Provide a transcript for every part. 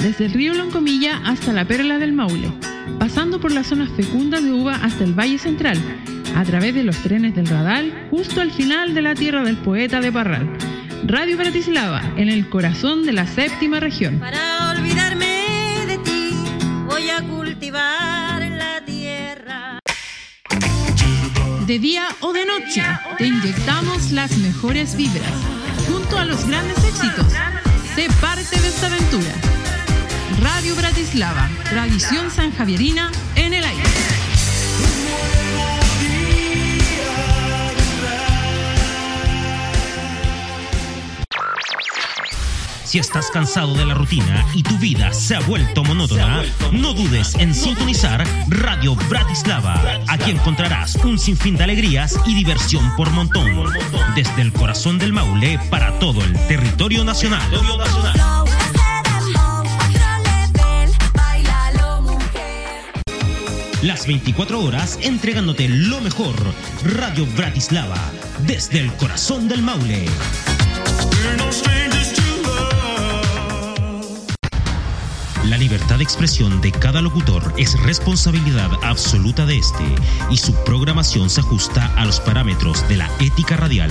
desde el río Loncomilla hasta la Perla del Maule, pasando por las zonas fecundas de uva hasta el Valle Central, a través de los trenes del Radal, justo al final de la tierra del poeta de Parral. Radio Bratislava, en el corazón de la séptima región. Para olvidarme de ti, voy a cultivar la tierra. De día o de noche, te inyectamos las mejores vibras. Junto a los grandes éxitos, sé parte de esta aventura. Radio Bratislava, tradición sanjavierina en el aire. Si estás cansado de la rutina y tu vida se ha vuelto monótona, no dudes en sintonizar Radio Bratislava. Aquí encontrarás un sinfín de alegrías y diversión por montón. Desde el corazón del Maule para todo el territorio nacional. Las 24 horas entregándote lo mejor. Radio Bratislava. Desde el corazón del Maule. La libertad de expresión de cada locutor es responsabilidad absoluta de este y su programación se ajusta a los parámetros de la ética radial.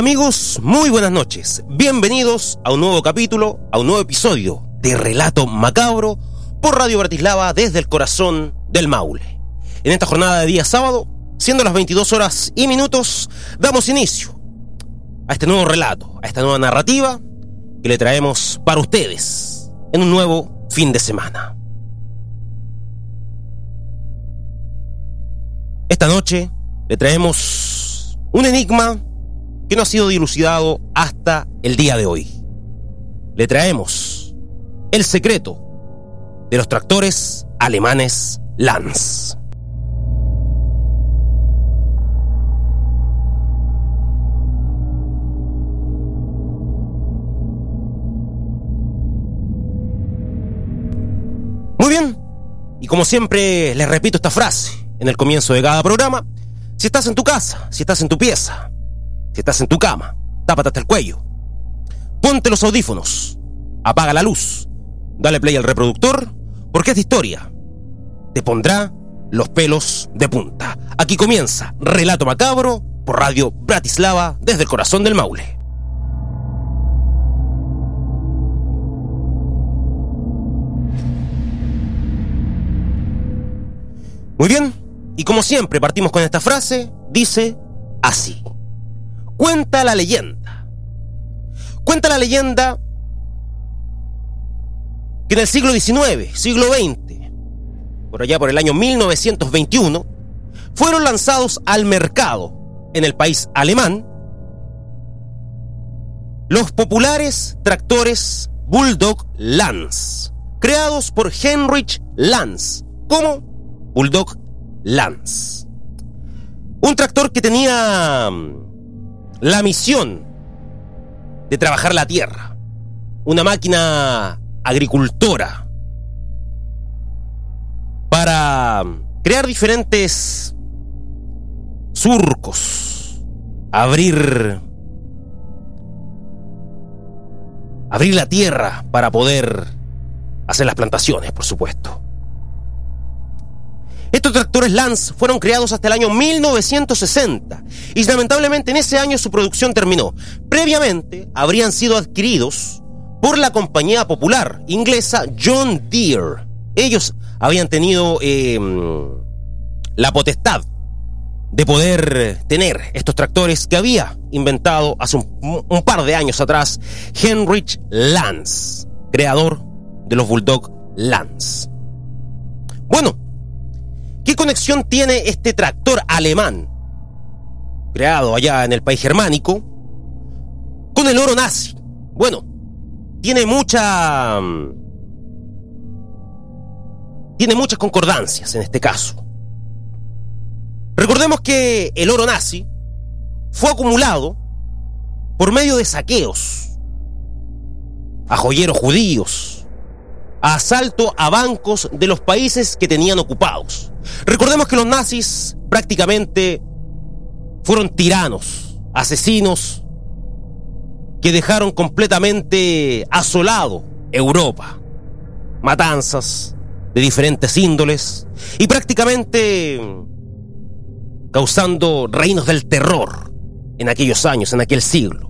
Amigos? Muy buenas noches. Bienvenidos a un nuevo capítulo, a un nuevo episodio de Relato Macabro por Radio Bratislava desde el corazón del Maule. En esta jornada de día sábado, siendo las 22 horas y minutos, damos inicio a este nuevo relato, a esta nueva narrativa que le traemos para ustedes en un nuevo fin de semana. Esta noche le traemos un enigma que no ha sido dilucidado hasta el día de hoy. Le traemos el secreto de los tractores alemanes Lanz. Muy bien, y como siempre les repito esta frase en el comienzo de cada programa, si estás en tu casa, si estás en tu pieza, si estás en tu cama, tápate hasta el cuello. Ponte los audífonos. Apaga la luz. Dale play al reproductor, porque esta historia te pondrá los pelos de punta. Aquí comienza Relato Macabro por Radio Bratislava desde el corazón del Maule. Muy bien, y como siempre partimos con esta frase, dice así. Cuenta la leyenda. Cuenta la leyenda que en el siglo XIX, siglo XX, por allá por el año 1921, fueron lanzados al mercado en el país alemán los populares tractores Bulldog Lanz, creados por Heinrich Lanz como Bulldog Lanz. Un tractor que tenía la misión de trabajar la tierra. Una máquina agricultora para crear diferentes surcos, abrir abrir la tierra para poder hacer las plantaciones, por supuesto. Estos tractores Lance fueron creados hasta el año 1960 y lamentablemente en ese año su producción terminó. Previamente habrían sido adquiridos por la compañía popular inglesa John Deere. Ellos habían tenido eh, la potestad de poder tener estos tractores que había inventado hace un, un par de años atrás Heinrich Lance, creador de los Bulldog Lance. Bueno, conexión tiene este tractor alemán, creado allá en el país germánico, con el oro nazi? Bueno, tiene mucha... Mm, tiene muchas concordancias en este caso. Recordemos que el oro nazi fue acumulado por medio de saqueos a joyeros judíos, asalto a bancos de los países que tenían ocupados. Recordemos que los nazis prácticamente fueron tiranos, asesinos, que dejaron completamente asolado Europa. Matanzas de diferentes índoles y prácticamente causando reinos del terror en aquellos años, en aquel siglo.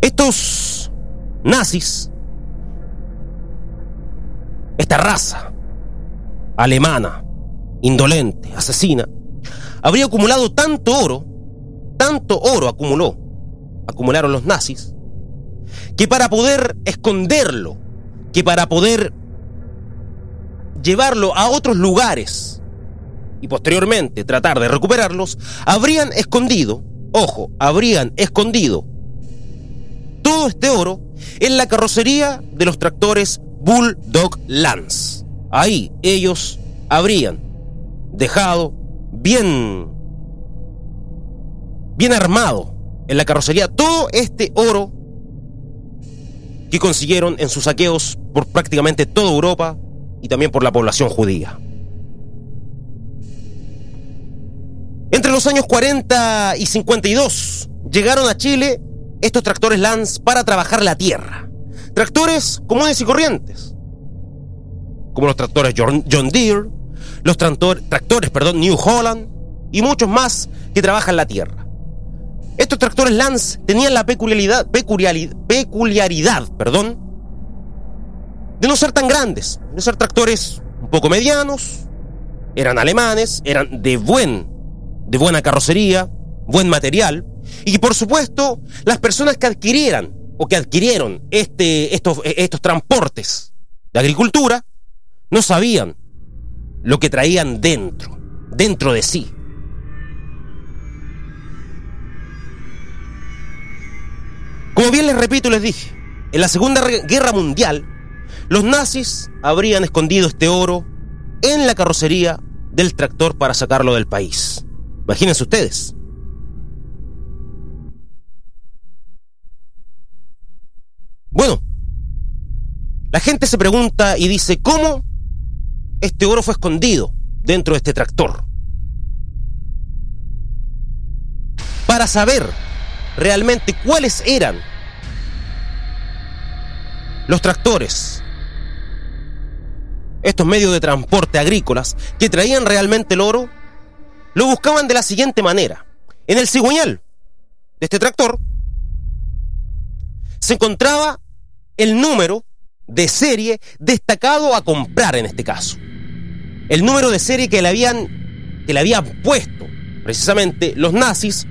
Estos nazis, esta raza alemana, indolente, asesina, habría acumulado tanto oro, tanto oro acumuló, acumularon los nazis, que para poder esconderlo, que para poder llevarlo a otros lugares y posteriormente tratar de recuperarlos, habrían escondido, ojo, habrían escondido todo este oro en la carrocería de los tractores Bulldog Lance. Ahí ellos habrían dejado bien bien armado en la carrocería todo este oro que consiguieron en sus saqueos por prácticamente toda Europa y también por la población judía. Entre los años 40 y 52 llegaron a Chile estos tractores Lance para trabajar la tierra. Tractores comunes y corrientes, como los tractores John Deere, los tractores perdón, New Holland y muchos más que trabajan la tierra. Estos tractores Lance tenían la peculiaridad, peculiaridad, peculiaridad perdón, de no ser tan grandes, de ser tractores un poco medianos, eran alemanes, eran de buen, de buena carrocería, buen material, y por supuesto, las personas que adquirieran o que adquirieron este, estos, estos transportes de agricultura no sabían lo que traían dentro, dentro de sí. Como bien les repito y les dije, en la Segunda Guerra Mundial, los nazis habrían escondido este oro en la carrocería del tractor para sacarlo del país. Imagínense ustedes. Bueno, la gente se pregunta y dice, ¿cómo este oro fue escondido dentro de este tractor? Para saber realmente cuáles eran los tractores, estos medios de transporte agrícolas que traían realmente el oro, lo buscaban de la siguiente manera. En el cigüeñal de este tractor se encontraba el número de serie destacado a comprar en este caso. El número de serie que le habían, que le habían puesto precisamente los nazis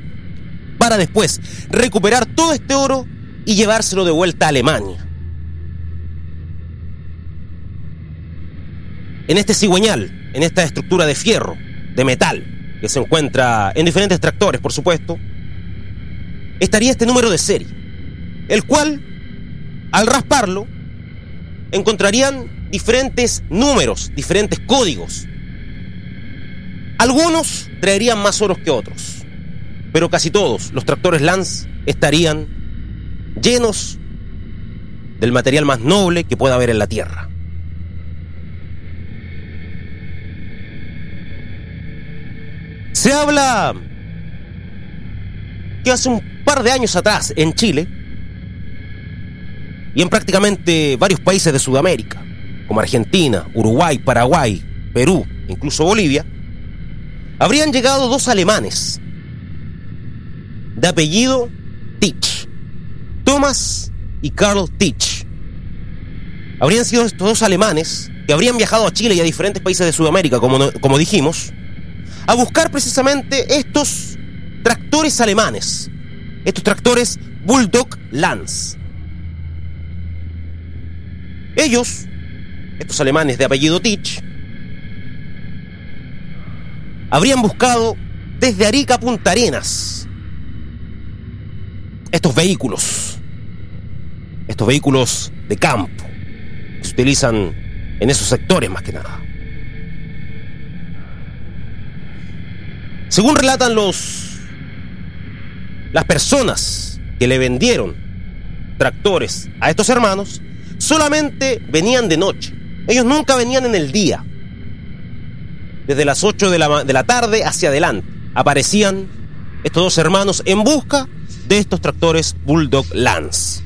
para después recuperar todo este oro y llevárselo de vuelta a Alemania. En este cigüeñal, en esta estructura de fierro, de metal, que se encuentra en diferentes tractores, por supuesto, estaría este número de serie, el cual al rasparlo, encontrarían diferentes números, diferentes códigos. Algunos traerían más oros que otros, pero casi todos los tractores Lance estarían llenos del material más noble que pueda haber en la Tierra. Se habla que hace un par de años atrás en Chile, y en prácticamente varios países de Sudamérica, como Argentina, Uruguay, Paraguay, Perú, incluso Bolivia, habrían llegado dos alemanes de apellido Tich, Thomas y Karl Tich. Habrían sido estos dos alemanes que habrían viajado a Chile y a diferentes países de Sudamérica, como, como dijimos, a buscar precisamente estos tractores alemanes, estos tractores Bulldog Lance Ellos, estos alemanes de apellido Tich, habrían buscado desde Arica a Punta Arenas estos vehículos, estos vehículos de campo, que se utilizan en esos sectores más que nada. Según relatan los las personas que le vendieron tractores a estos hermanos, solamente venían de noche. Ellos nunca venían en el día. Desde las 8 de la, de la tarde hacia adelante aparecían estos dos hermanos en busca de estos tractores Bulldog Lance.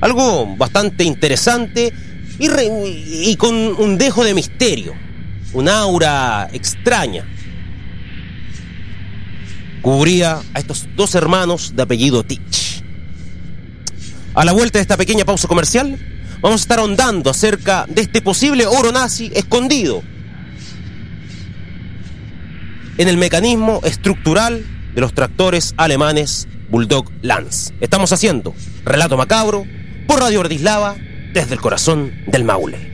Algo bastante interesante y, y, con un dejo de misterio, una aura extraña. Cubría a estos dos hermanos de apellido Tich. A la vuelta de esta pequeña pausa comercial, vamos a estar ahondando acerca de este posible oro nazi escondido en el mecanismo estructural de los tractores alemanes Bulldog Lance. Estamos haciendo Relato Macabro por Radio Ordislava desde el corazón del Maule.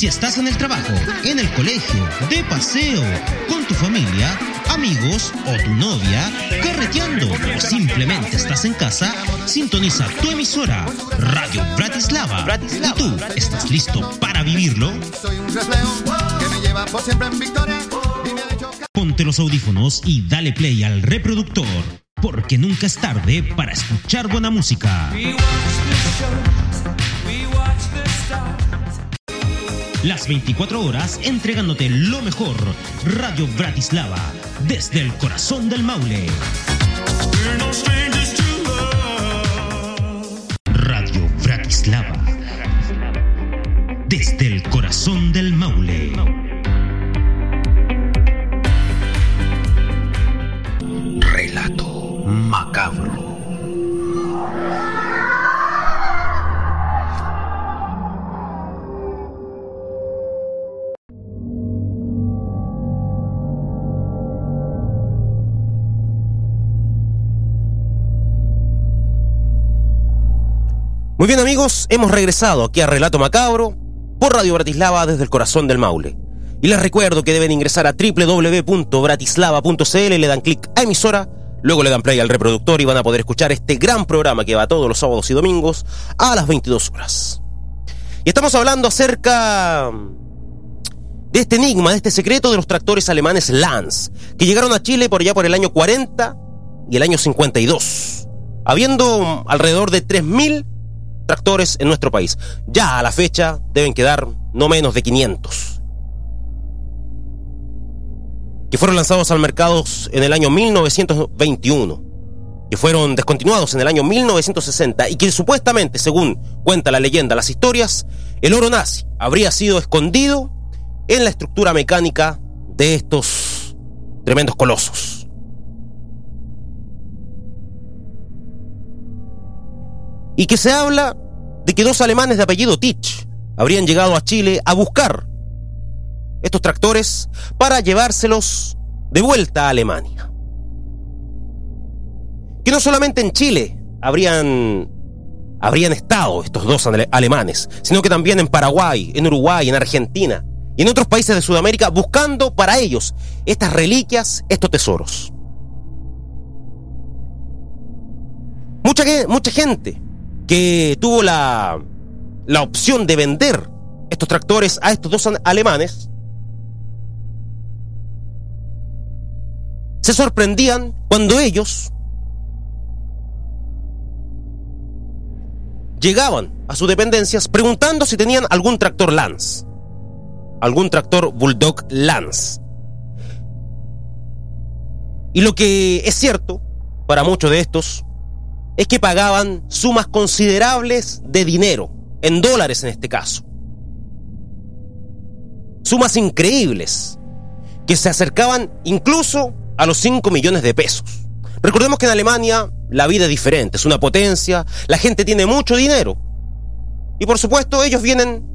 Si estás en el trabajo, en el colegio, de paseo, con tu familia, amigos o tu novia, carreteando o simplemente estás en casa, sintoniza tu emisora Radio Bratislava. ¿Y tú estás listo para vivirlo? Ponte los audífonos y dale play al reproductor, porque nunca es tarde para escuchar buena música. Las 24 horas entregándote lo mejor. Radio Bratislava, desde el corazón del Maule. Radio Bratislava, desde el corazón del Maule. Relato macabro. Muy bien amigos, hemos regresado aquí a Relato Macabro por Radio Bratislava desde el corazón del Maule. Y les recuerdo que deben ingresar a www.bratislava.cl, le dan clic a emisora, luego le dan play al reproductor y van a poder escuchar este gran programa que va todos los sábados y domingos a las 22 horas. Y estamos hablando acerca de este enigma, de este secreto de los tractores alemanes Lance, que llegaron a Chile por allá por el año 40 y el año 52, habiendo alrededor de 3.000 tractores en nuestro país. Ya a la fecha deben quedar no menos de 500. Que fueron lanzados al mercado en el año 1921. Que fueron descontinuados en el año 1960 y que supuestamente, según cuenta la leyenda, las historias, el oro nazi habría sido escondido en la estructura mecánica de estos tremendos colosos. Y que se habla de que dos alemanes de apellido Tich habrían llegado a Chile a buscar estos tractores para llevárselos de vuelta a Alemania. Que no solamente en Chile habrían, habrían estado estos dos alemanes, sino que también en Paraguay, en Uruguay, en Argentina y en otros países de Sudamérica buscando para ellos estas reliquias, estos tesoros. Mucha, mucha gente que tuvo la, la opción de vender estos tractores a estos dos alemanes, se sorprendían cuando ellos llegaban a sus dependencias preguntando si tenían algún tractor Lance, algún tractor Bulldog Lance. Y lo que es cierto para muchos de estos es que pagaban sumas considerables de dinero, en dólares en este caso. Sumas increíbles, que se acercaban incluso a los 5 millones de pesos. Recordemos que en Alemania la vida es diferente, es una potencia, la gente tiene mucho dinero. Y por supuesto ellos vienen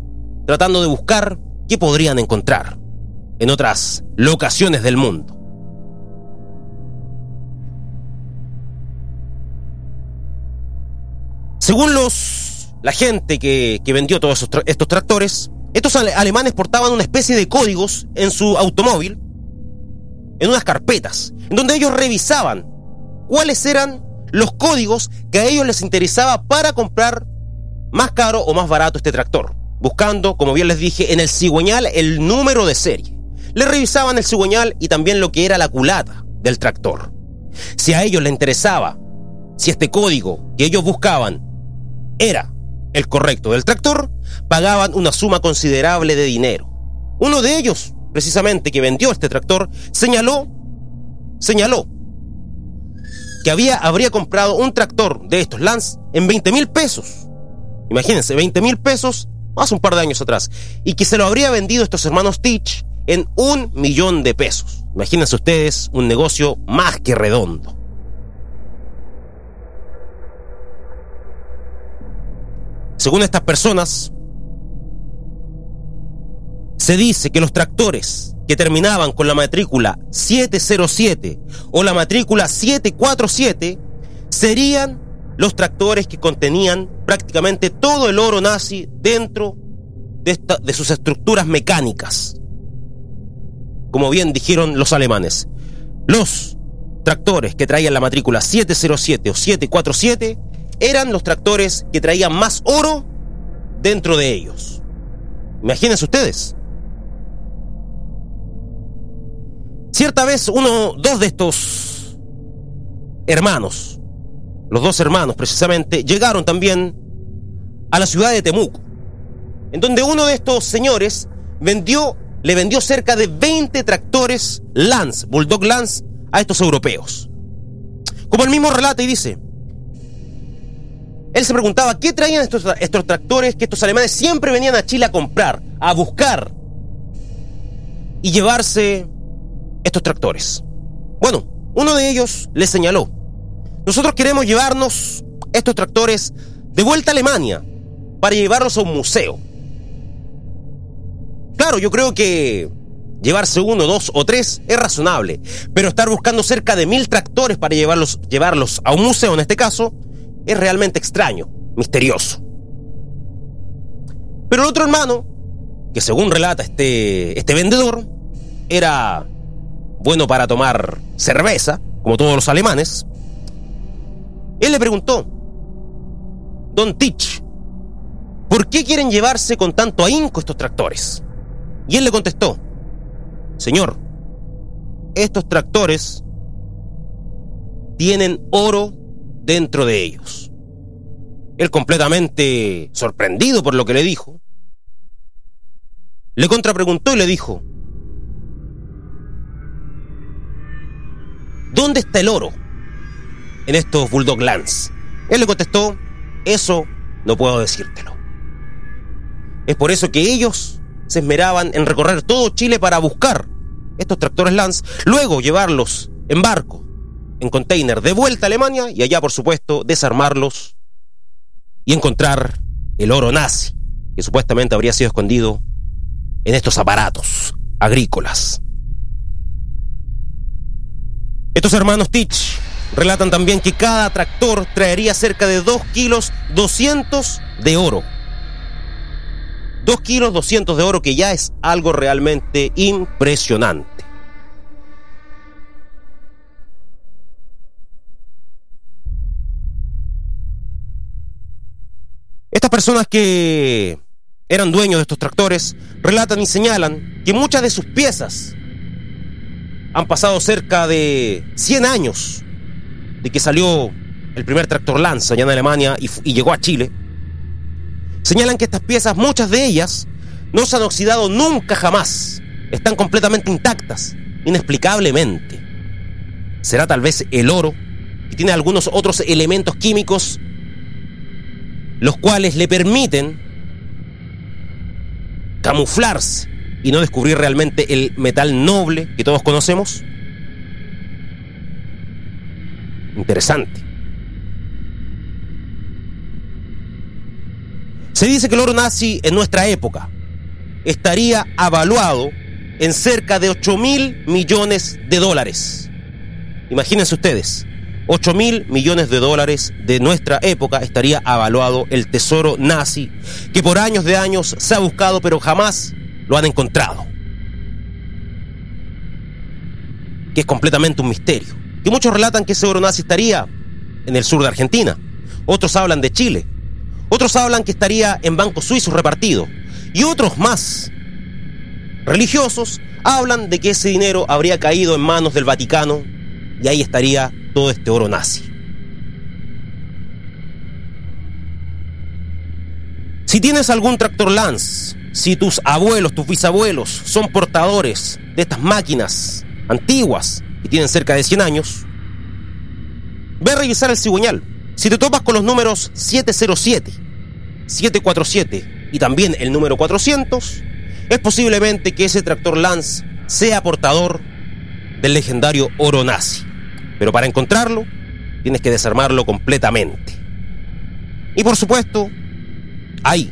tratando de buscar qué podrían encontrar en otras locaciones del mundo. Según los la gente que, que vendió todos estos tractores, estos alemanes portaban una especie de códigos en su automóvil, en unas carpetas, en donde ellos revisaban cuáles eran los códigos que a ellos les interesaba para comprar más caro o más barato este tractor, buscando, como bien les dije, en el cigüeñal el número de serie. Le revisaban el cigüeñal y también lo que era la culata del tractor. Si a ellos les interesaba, si este código que ellos buscaban era el correcto del tractor, pagaban una suma considerable de dinero. Uno de ellos, precisamente que vendió este tractor, señaló, señaló que había, habría comprado un tractor de estos Lance en 20 mil pesos. Imagínense, 20 mil pesos hace un par de años atrás. Y que se lo habría vendido estos hermanos Teach en un millón de pesos. Imagínense ustedes un negocio más que redondo. Según estas personas, se dice que los tractores que terminaban con la matrícula 707 o la matrícula 747 serían los tractores que contenían prácticamente todo el oro nazi dentro de, de sus estructuras mecánicas. Como bien dijeron los alemanes, los tractores que traían la matrícula 707 o 747 eran los tractores que traían más oro dentro de ellos. Imagínense ustedes. Cierta vez uno, dos de estos hermanos, los dos hermanos precisamente, llegaron también a la ciudad de Temuco, en donde uno de estos señores vendió, le vendió cerca de 20 tractores Lance, Bulldog Lance, a estos europeos. Como el mismo relata y dice, él se preguntaba qué traían estos, estos tractores que estos alemanes siempre venían a Chile a comprar, a buscar y llevarse estos tractores. Bueno, uno de ellos le señaló, nosotros queremos llevarnos estos tractores de vuelta a Alemania para llevarlos a un museo. Claro, yo creo que llevarse uno, dos o tres es razonable, pero estar buscando cerca de mil tractores para llevarlos, llevarlos a un museo en este caso es realmente extraño, misterioso. Pero el otro hermano, que según relata este, este vendedor, era bueno para tomar cerveza, como todos los alemanes, él le preguntó, Don Tich, ¿por qué quieren llevarse con tanto ahínco estos tractores? Y él le contestó, Señor, estos tractores tienen oro dentro de ellos. Él completamente sorprendido por lo que le dijo, le contrapreguntó y le dijo, ¿Dónde está el oro en estos Bulldog Lands? Él le contestó, eso no puedo decírtelo. Es por eso que ellos se esmeraban en recorrer todo Chile para buscar estos tractores Lance, luego llevarlos en barco, en container, de vuelta a Alemania y allá, por supuesto, desarmarlos y encontrar el oro nazi, que supuestamente habría sido escondido en estos aparatos agrícolas. Estos hermanos Teach relatan también que cada tractor traería cerca de 2 kilos 200 de oro. 2 kilos 200 de oro que ya es algo realmente impresionante. Estas personas que eran dueños de estos tractores relatan y señalan que muchas de sus piezas Han pasado cerca de 100 años de que salió el primer tractor Lanza allá en Alemania y, y llegó a Chile. Señalan que estas piezas, muchas de ellas, no se han oxidado nunca jamás. Están completamente intactas, inexplicablemente. Será tal vez el oro, que tiene algunos otros elementos químicos, los cuales le permiten camuflarse y no descubrir realmente el metal noble que todos conocemos? Interesante. Se dice que el oro nazi en nuestra época estaría avaluado en cerca de 8 mil millones de dólares. Imagínense ustedes, 8 mil millones de dólares de nuestra época estaría avaluado el tesoro nazi que por años de años se ha buscado pero jamás lo han encontrado. Que es completamente un misterio. Y muchos relatan que ese oro nazi estaría en el sur de Argentina. Otros hablan de Chile. Otros hablan que estaría en bancos suizos repartido. Y otros más religiosos hablan de que ese dinero habría caído en manos del Vaticano y ahí estaría todo este oro nazi. Si tienes algún tractor Lance, si tus abuelos, tus bisabuelos son portadores de estas máquinas antiguas y tienen cerca de 100 años, ve a revisar el cigüeñal. Si te topas con los números 707, 747 y también el número 400, es posiblemente que ese tractor Lance sea portador del legendario oro nazi. Pero para encontrarlo, tienes que desarmarlo completamente. Y por supuesto, ahí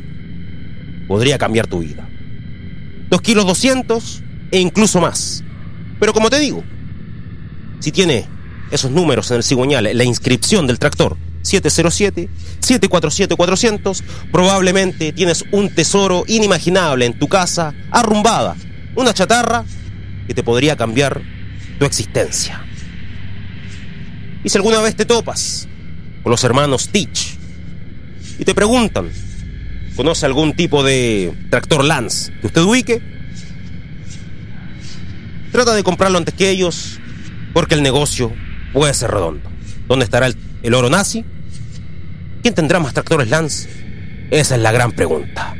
podría cambiar tu vida. Dos kilos 200 e incluso más. Pero como te digo, si tiene esos números en el cigüeñal, la inscripción del tractor 707, 747 400, probablemente tienes un tesoro inimaginable en tu casa, arrumbada, una chatarra que te podría cambiar tu existencia. Y si alguna vez te topas con los hermanos Teach y te preguntan, ¿conoce algún tipo de tractor Lance que usted ubique? Trata de comprarlo antes que ellos porque el negocio puede ser redondo. ¿Dónde estará el, el oro nazi? ¿Quién tendrá más tractores Lance? Esa es la gran pregunta.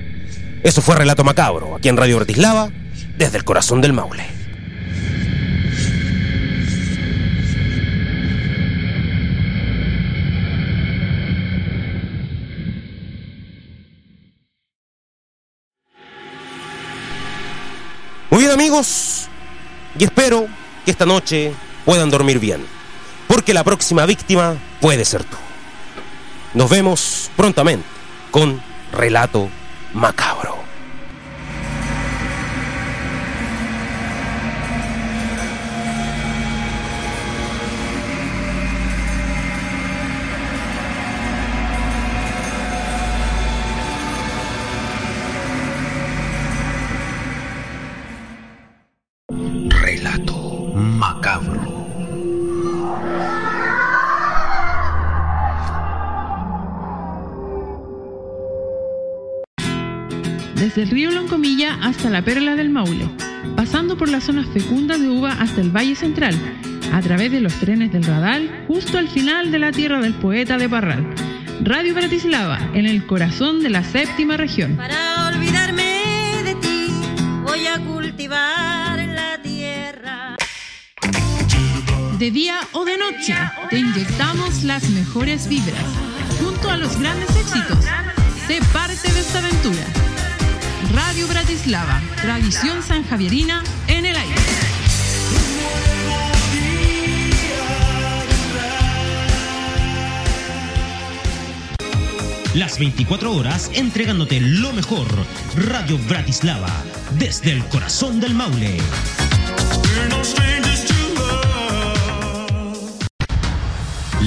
Eso fue Relato Macabro, aquí en Radio Bratislava, desde el corazón del Maule. Y espero que esta noche puedan dormir bien, porque la próxima víctima puede ser tú. Nos vemos prontamente con Relato Macabro. Desde el río Loncomilla hasta la Perla del Maule, pasando por las zonas fecundas de uva hasta el Valle Central, a través de los trenes del Radal, justo al final de la tierra del poeta de Parral. Radio Bratislava, en el corazón de la séptima región. Para olvidarme de ti, voy a cultivar la tierra. De día o de noche, te inyectamos las mejores vibras. Junto a los grandes éxitos, sé parte de esta aventura. Radio Bratislava, tradición sanjavierina en el aire. Las 24 horas entregándote lo mejor. Radio Bratislava, desde el corazón del Maule.